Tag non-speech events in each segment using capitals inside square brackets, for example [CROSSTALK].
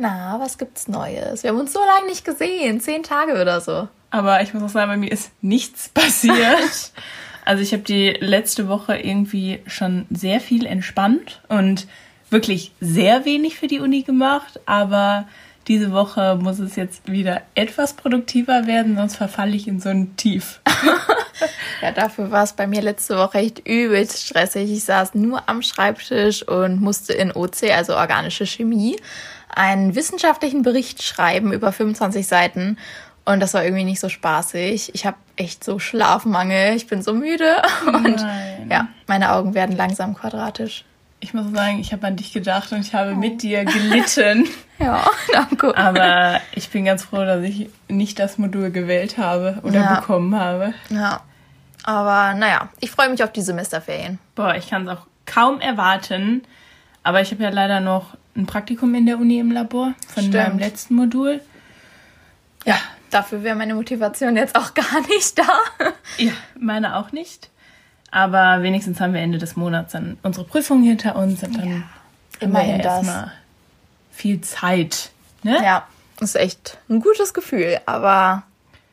Na, was gibt's Neues? Wir haben uns so lange nicht gesehen, zehn Tage oder so. Aber ich muss auch sagen, bei mir ist nichts [LAUGHS] passiert. also ich habe die letzte Woche irgendwie schon sehr viel entspannt und wirklich sehr wenig für die Uni gemacht, aber diese Woche muss es jetzt wieder etwas produktiver werden, sonst verfalle ich in so ein Tief. [LAUGHS] ja, dafür war es bei mir letzte Woche echt übelst stressig. Ich saß nur am Schreibtisch und musste in OC, also organische Chemie, einen wissenschaftlichen Bericht schreiben über 25 Seiten. Und das war irgendwie nicht so spaßig. Ich habe echt so Schlafmangel. Ich bin so müde. [LAUGHS] Und Nein. ja, meine Augen werden langsam quadratisch ich muss sagen, ich habe an dich gedacht und ich habe mit dir [LAUGHS] gelitten. ja, [LAUGHS] danke. Aber ich bin ganz froh, dass ich nicht das Modul gewählt habe oder ja. bekommen habe. Ja. Aber naja, ich freue mich auf die Semesterferien. Boah, ich kann es auch kaum erwarten. Aber ich habe ja leider noch ein Praktikum in der Uni im Labor von Stimmt. meinem letzten Modul. Ja, dafür wäre meine Motivation jetzt auch [LAUGHS] gar nicht da. ja, meine auch nicht. Aber wenigstens haben wir Ende des Monats dann unsere Prüfungen hinter uns und dann ja, immerhin ja erstmal viel Zeit. Ne? Ja, ist echt ein gutes Gefühl. Aber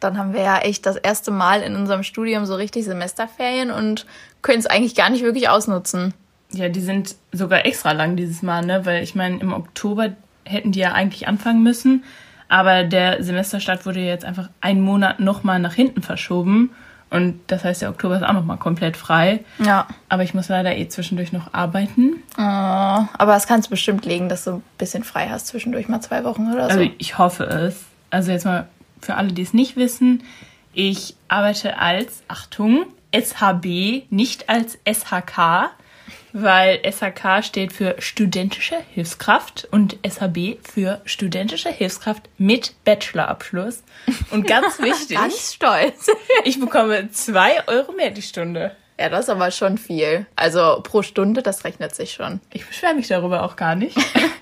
dann haben wir ja echt das erste Mal in unserem Studium so richtig Semesterferien und können es eigentlich gar nicht wirklich ausnutzen. Ja, die sind sogar extra lang dieses Mal, ne? Weil ich meine, im Oktober hätten die ja eigentlich anfangen müssen. Aber der Semesterstart wurde jetzt einfach einen Monat nochmal nach hinten verschoben. Und das heißt, der Oktober ist auch nochmal komplett frei. Ja. Aber ich muss leider eh zwischendurch noch arbeiten. Oh, aber es kannst du bestimmt legen, dass du ein bisschen frei hast zwischendurch mal zwei Wochen oder so. Also ich hoffe es. Also jetzt mal für alle, die es nicht wissen. Ich arbeite als, Achtung, SHB, nicht als SHK weil SHK steht für studentische Hilfskraft und SHB für studentische Hilfskraft mit Bachelorabschluss. Und ganz [LAUGHS] wichtig. ganz stolz. [LAUGHS] ich bekomme zwei Euro mehr die Stunde. Ja, das ist aber schon viel. Also pro Stunde, das rechnet sich schon. Ich beschwere mich darüber auch gar nicht.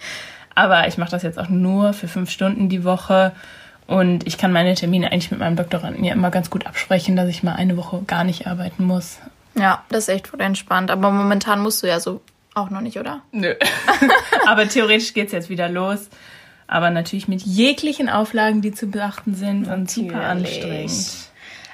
[LAUGHS] aber ich mache das jetzt auch nur für fünf Stunden die Woche. Und ich kann meine Termine eigentlich mit meinem Doktoranden ja immer ganz gut absprechen, dass ich mal eine Woche gar nicht arbeiten muss. Ja, das ist echt voll entspannt. Aber momentan musst du ja so auch noch nicht, oder? Nö. [LAUGHS] Aber theoretisch geht es jetzt wieder los. Aber natürlich mit jeglichen Auflagen, die zu beachten sind natürlich. und super anstrengend.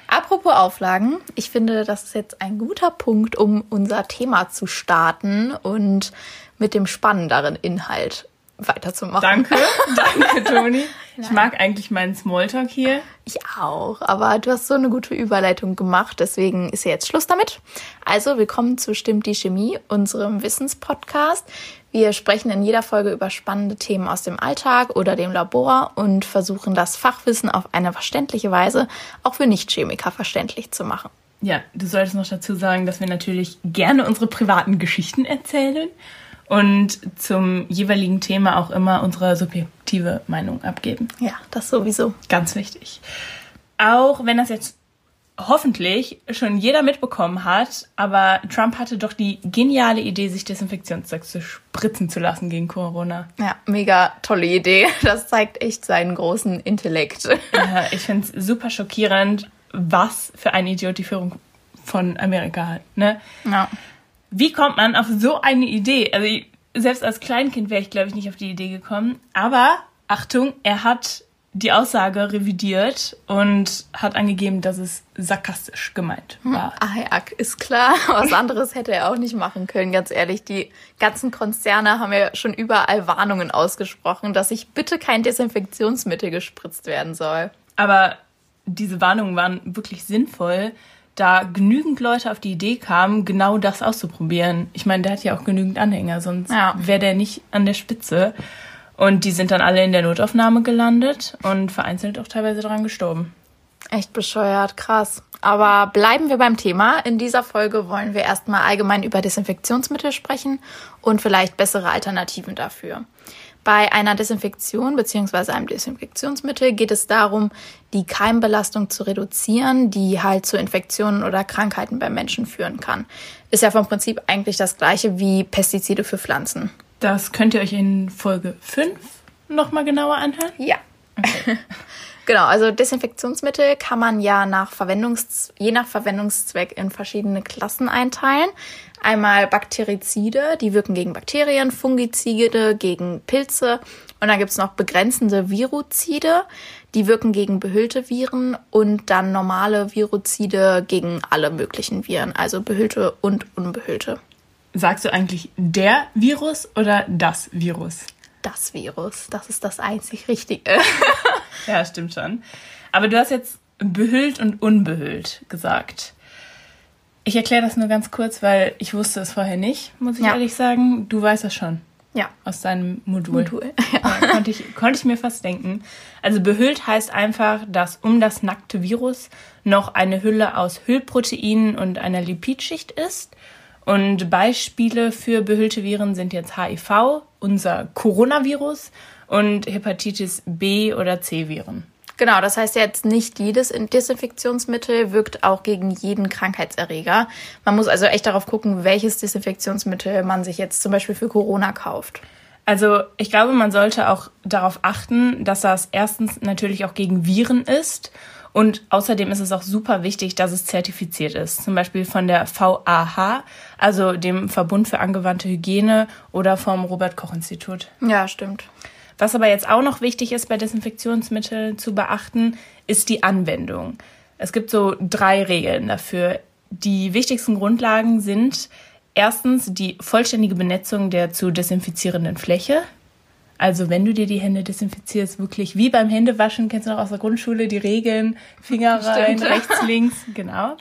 Apropos Auflagen, ich finde, das ist jetzt ein guter Punkt, um unser Thema zu starten und mit dem spannenderen Inhalt weiterzumachen. Danke, [LAUGHS] danke, Toni. Ich mag eigentlich meinen Smalltalk hier. Ich auch, aber du hast so eine gute Überleitung gemacht, deswegen ist ja jetzt Schluss damit. Also, willkommen zu Stimmt die Chemie, unserem Wissenspodcast. Wir sprechen in jeder Folge über spannende Themen aus dem Alltag oder dem Labor und versuchen das Fachwissen auf eine verständliche Weise auch für Nichtchemiker verständlich zu machen. Ja, du solltest noch dazu sagen, dass wir natürlich gerne unsere privaten Geschichten erzählen und zum jeweiligen Thema auch immer unsere subjektive Meinung abgeben. Ja, das sowieso. Ganz wichtig. Auch wenn das jetzt hoffentlich schon jeder mitbekommen hat, aber Trump hatte doch die geniale Idee, sich Desinfektionszeug zu spritzen zu lassen gegen Corona. Ja, mega tolle Idee. Das zeigt echt seinen großen Intellekt. Ja, ich finde es super schockierend, was für eine Idiot die Führung von Amerika hat. Ne? Ja wie kommt man auf so eine Idee? Also ich, selbst als Kleinkind wäre ich, glaube ich, nicht auf die Idee gekommen. Aber Achtung, er hat die Aussage revidiert und hat angegeben, dass es sarkastisch gemeint hm, war. Ah ja, ist klar. [LAUGHS] Was anderes hätte er auch nicht machen können, ganz ehrlich. Die ganzen Konzerne haben ja schon überall Warnungen ausgesprochen, dass sich bitte kein Desinfektionsmittel gespritzt werden soll. Aber diese Warnungen waren wirklich sinnvoll, da genügend Leute auf die Idee kamen, genau das auszuprobieren. Ich meine, der hat ja auch genügend Anhänger, sonst ja. wäre der nicht an der Spitze. Und die sind dann alle in der Notaufnahme gelandet und vereinzelt auch teilweise daran gestorben. Echt bescheuert, krass. Aber bleiben wir beim Thema. In dieser Folge wollen wir erstmal allgemein über Desinfektionsmittel sprechen und vielleicht bessere Alternativen dafür. Bei einer Desinfektion bzw. einem Desinfektionsmittel geht es darum, die Keimbelastung zu reduzieren, die halt zu Infektionen oder Krankheiten beim Menschen führen kann. Ist ja vom Prinzip eigentlich das gleiche wie Pestizide für Pflanzen. Das könnt ihr euch in Folge 5 nochmal genauer anhören? Ja. Okay. [LAUGHS] genau, also Desinfektionsmittel kann man ja nach Verwendungs je nach Verwendungszweck in verschiedene Klassen einteilen. Einmal Bakterizide, die wirken gegen Bakterien, Fungizide gegen Pilze. Und dann gibt's noch begrenzende Viruzide, die wirken gegen behüllte Viren und dann normale Viruzide gegen alle möglichen Viren, also behüllte und unbehüllte. Sagst du eigentlich der Virus oder das Virus? Das Virus, das ist das einzig Richtige. [LAUGHS] ja, stimmt schon. Aber du hast jetzt behüllt und unbehüllt gesagt. Ich erkläre das nur ganz kurz, weil ich wusste es vorher nicht, muss ich ja. ehrlich sagen. Du weißt das schon. Ja. Aus deinem Modul. Modul. [LAUGHS] Ja, konnte, ich, konnte ich mir fast denken. Also behüllt heißt einfach, dass um das nackte Virus noch eine Hülle aus Hüllproteinen und einer Lipidschicht ist. Und Beispiele für behüllte Viren sind jetzt HIV, unser Coronavirus und Hepatitis B oder C Viren. Genau, das heißt jetzt nicht jedes Desinfektionsmittel wirkt auch gegen jeden Krankheitserreger. Man muss also echt darauf gucken, welches Desinfektionsmittel man sich jetzt zum Beispiel für Corona kauft. Also ich glaube, man sollte auch darauf achten, dass das erstens natürlich auch gegen Viren ist und außerdem ist es auch super wichtig, dass es zertifiziert ist. Zum Beispiel von der VAH, also dem Verbund für angewandte Hygiene oder vom Robert Koch Institut. Ja, stimmt. Was aber jetzt auch noch wichtig ist bei Desinfektionsmitteln zu beachten, ist die Anwendung. Es gibt so drei Regeln dafür. Die wichtigsten Grundlagen sind erstens die vollständige Benetzung der zu desinfizierenden Fläche. Also wenn du dir die Hände desinfizierst, wirklich wie beim Händewaschen, kennst du noch aus der Grundschule die Regeln, Finger [LAUGHS] rein, Stimmt. rechts, links, genau.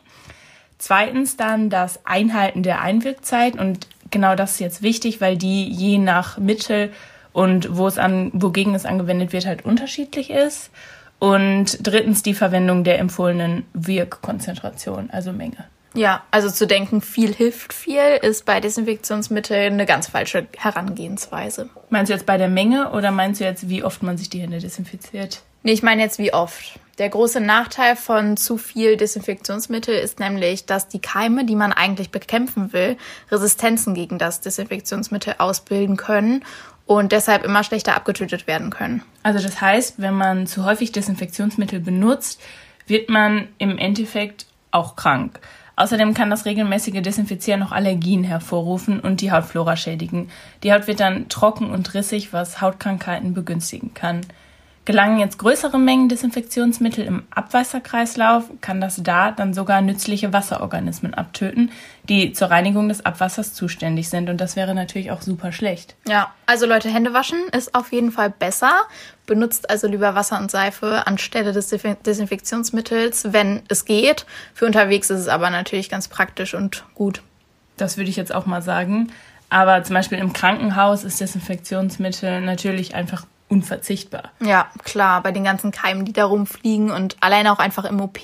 Zweitens dann das Einhalten der Einwirkzeit und genau das ist jetzt wichtig, weil die je nach Mittel und wo es an, wogegen es angewendet wird, halt unterschiedlich ist. Und drittens die Verwendung der empfohlenen Wirkkonzentration, also Menge. Ja, also zu denken, viel hilft viel, ist bei Desinfektionsmitteln eine ganz falsche Herangehensweise. Meinst du jetzt bei der Menge oder meinst du jetzt, wie oft man sich die Hände desinfiziert? Nee, ich meine jetzt wie oft. Der große Nachteil von zu viel Desinfektionsmittel ist nämlich, dass die Keime, die man eigentlich bekämpfen will, Resistenzen gegen das Desinfektionsmittel ausbilden können und deshalb immer schlechter abgetötet werden können. Also das heißt, wenn man zu häufig Desinfektionsmittel benutzt, wird man im Endeffekt auch krank. Außerdem kann das regelmäßige Desinfizieren noch Allergien hervorrufen und die Hautflora schädigen. Die Haut wird dann trocken und rissig, was Hautkrankheiten begünstigen kann. Gelangen jetzt größere Mengen Desinfektionsmittel im Abwasserkreislauf, kann das da dann sogar nützliche Wasserorganismen abtöten, die zur Reinigung des Abwassers zuständig sind. Und das wäre natürlich auch super schlecht. Ja, also Leute, Hände waschen ist auf jeden Fall besser. Benutzt also lieber Wasser und Seife anstelle des Desinfektionsmittels, wenn es geht. Für unterwegs ist es aber natürlich ganz praktisch und gut. Das würde ich jetzt auch mal sagen. Aber zum Beispiel im Krankenhaus ist Desinfektionsmittel natürlich einfach unverzichtbar. Ja, klar, bei den ganzen Keimen, die da rumfliegen und alleine auch einfach im OP,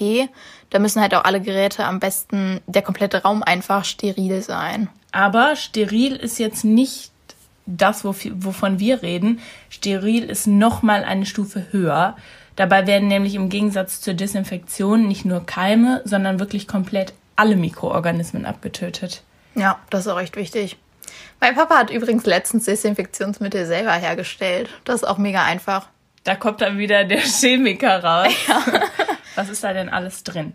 da müssen halt auch alle Geräte am besten, der komplette Raum einfach steril sein. Aber steril ist jetzt nicht das, wovon wir reden. Steril ist nochmal eine Stufe höher. Dabei werden nämlich im Gegensatz zur Desinfektion nicht nur Keime, sondern wirklich komplett alle Mikroorganismen abgetötet. Ja, das ist auch echt wichtig. Mein Papa hat übrigens letztens Desinfektionsmittel selber hergestellt. Das ist auch mega einfach. Da kommt dann wieder der Chemiker raus. Ja. [LAUGHS] Was ist da denn alles drin?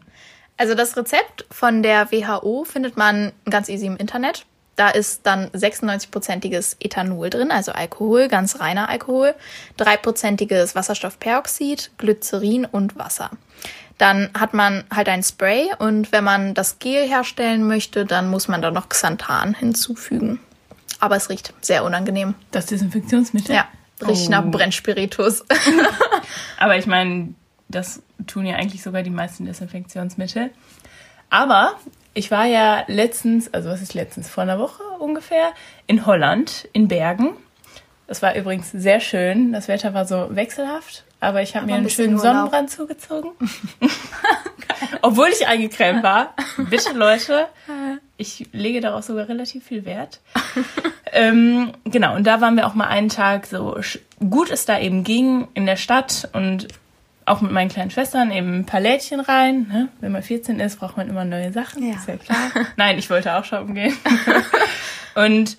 Also das Rezept von der WHO findet man ganz easy im Internet. Da ist dann 96-prozentiges Ethanol drin, also Alkohol, ganz reiner Alkohol, 3-prozentiges Wasserstoffperoxid, Glycerin und Wasser. Dann hat man halt ein Spray und wenn man das Gel herstellen möchte, dann muss man da noch Xanthan hinzufügen. Aber es riecht sehr unangenehm. Das Desinfektionsmittel? Ja, riecht oh. nach Brennspiritus. [LAUGHS] [LAUGHS] Aber ich meine, das tun ja eigentlich sogar die meisten Desinfektionsmittel. Aber ich war ja letztens, also was ist letztens, vor einer Woche ungefähr, in Holland, in Bergen. Das war übrigens sehr schön. Das Wetter war so wechselhaft, aber ich habe mir einen schönen Urlaub. Sonnenbrand zugezogen. [LAUGHS] Obwohl ich eingecremt war. Bitte Leute, ich lege darauf sogar relativ viel Wert. [LAUGHS] ähm, genau, und da waren wir auch mal einen Tag so gut es da eben ging in der Stadt und auch mit meinen kleinen Schwestern eben ein paar Lädchen rein. Ne? Wenn man 14 ist, braucht man immer neue Sachen. Ja. Ist ja klar. [LAUGHS] Nein, ich wollte auch shoppen gehen. [LAUGHS] und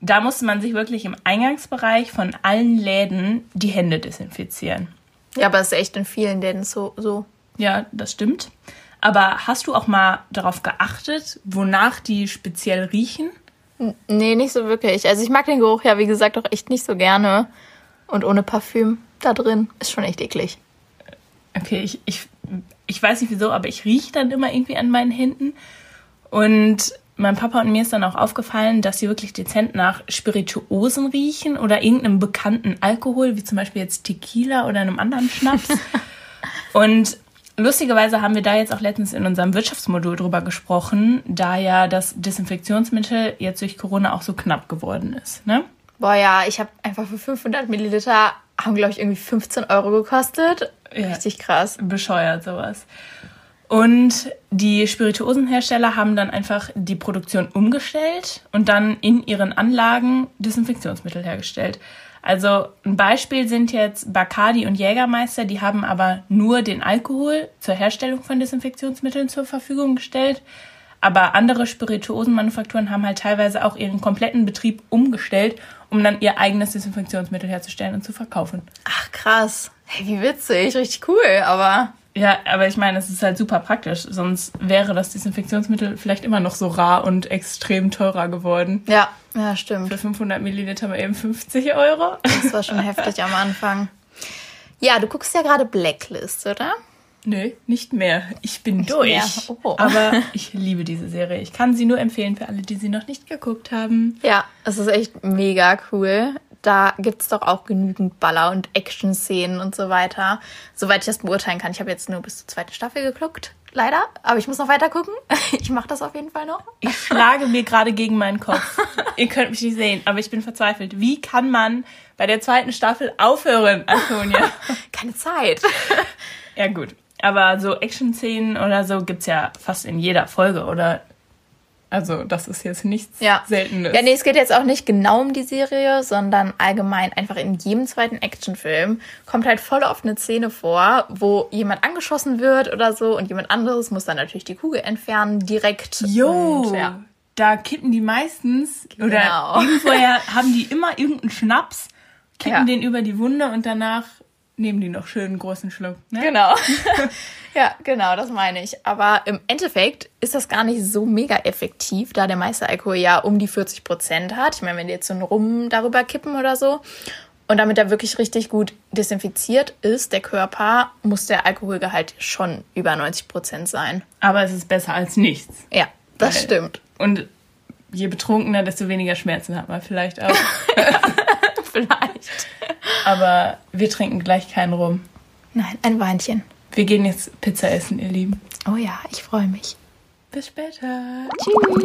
da musste man sich wirklich im Eingangsbereich von allen Läden die Hände desinfizieren. Ja, aber es ist echt in vielen Läden so. so. Ja, das stimmt. Aber hast du auch mal darauf geachtet, wonach die speziell riechen? Nee, nicht so wirklich. Also ich mag den Geruch ja, wie gesagt, auch echt nicht so gerne. Und ohne Parfüm da drin ist schon echt eklig. Okay, ich, ich, ich weiß nicht wieso, aber ich rieche dann immer irgendwie an meinen Händen. Und mein Papa und mir ist dann auch aufgefallen, dass sie wirklich dezent nach Spirituosen riechen oder irgendeinem bekannten Alkohol, wie zum Beispiel jetzt Tequila oder einem anderen Schnaps. [LAUGHS] und lustigerweise haben wir da jetzt auch letztens in unserem Wirtschaftsmodul drüber gesprochen, da ja das Desinfektionsmittel jetzt durch Corona auch so knapp geworden ist. Ne? Boah, ja, ich habe einfach für 500 Milliliter, haben glaube ich irgendwie 15 Euro gekostet. Ja, Richtig krass. Bescheuert sowas. Und die Spirituosenhersteller haben dann einfach die Produktion umgestellt und dann in ihren Anlagen Desinfektionsmittel hergestellt. Also ein Beispiel sind jetzt Bacardi und Jägermeister, die haben aber nur den Alkohol zur Herstellung von Desinfektionsmitteln zur Verfügung gestellt. Aber andere Spirituosenmanufakturen haben halt teilweise auch ihren kompletten Betrieb umgestellt, um dann ihr eigenes Desinfektionsmittel herzustellen und zu verkaufen. Ach krass. Hey, wie witzig, richtig cool, aber ja, aber ich meine, es ist halt super praktisch. Sonst wäre das Desinfektionsmittel vielleicht immer noch so rar und extrem teurer geworden. Ja, ja, stimmt. Für 500 Milliliter mal eben 50 Euro. Das war schon heftig am Anfang. Ja, du guckst ja gerade Blacklist, oder? Nö, nicht mehr. Ich bin nicht durch. Oh. Aber [LAUGHS] ich liebe diese Serie. Ich kann sie nur empfehlen für alle, die sie noch nicht geguckt haben. Ja, es ist echt mega cool da gibt es doch auch genügend Baller- und Action-Szenen und so weiter. Soweit ich das beurteilen kann. Ich habe jetzt nur bis zur zweiten Staffel geguckt, leider. Aber ich muss noch weiter gucken. [LAUGHS] Ich mache das auf jeden Fall noch. Ich schlage mir gerade gegen meinen Kopf. [LAUGHS] Ihr könnt mich nicht sehen, aber ich bin verzweifelt. Wie kann man bei der zweiten Staffel aufhören, Antonia? [LAUGHS] Keine Zeit. Ja, gut. Aber so Action-Szenen oder so gibt es ja fast in jeder Folge, oder? Also das ist jetzt nichts ja. Seltenes. Ja, nee, es geht jetzt auch nicht genau um die Serie, sondern allgemein einfach in jedem zweiten Actionfilm kommt halt voll oft eine Szene vor, wo jemand angeschossen wird oder so und jemand anderes muss dann natürlich die Kugel entfernen, direkt. Jo, und, ja. da kippen die meistens genau. [LAUGHS] oder irgendwoher [LAUGHS] haben die immer irgendeinen Schnaps, kippen ja. den über die Wunde und danach nehmen die noch schön einen großen Schluck. Ne? Genau. [LAUGHS] ja, genau, das meine ich. Aber im Endeffekt ist das gar nicht so mega effektiv, da der meiste Alkohol ja um die 40 Prozent hat. Ich meine, wenn die jetzt so einen Rum darüber kippen oder so. Und damit er wirklich richtig gut desinfiziert ist, der Körper, muss der Alkoholgehalt schon über 90 Prozent sein. Aber es ist besser als nichts. Ja, das Weil, stimmt. Und je betrunkener, desto weniger Schmerzen hat man vielleicht auch. [LAUGHS] [LAUGHS] vielleicht. Aber wir trinken gleich keinen Rum. Nein, ein Weinchen. Wir gehen jetzt Pizza essen, ihr Lieben. Oh ja, ich freue mich. Bis später. Tschüss.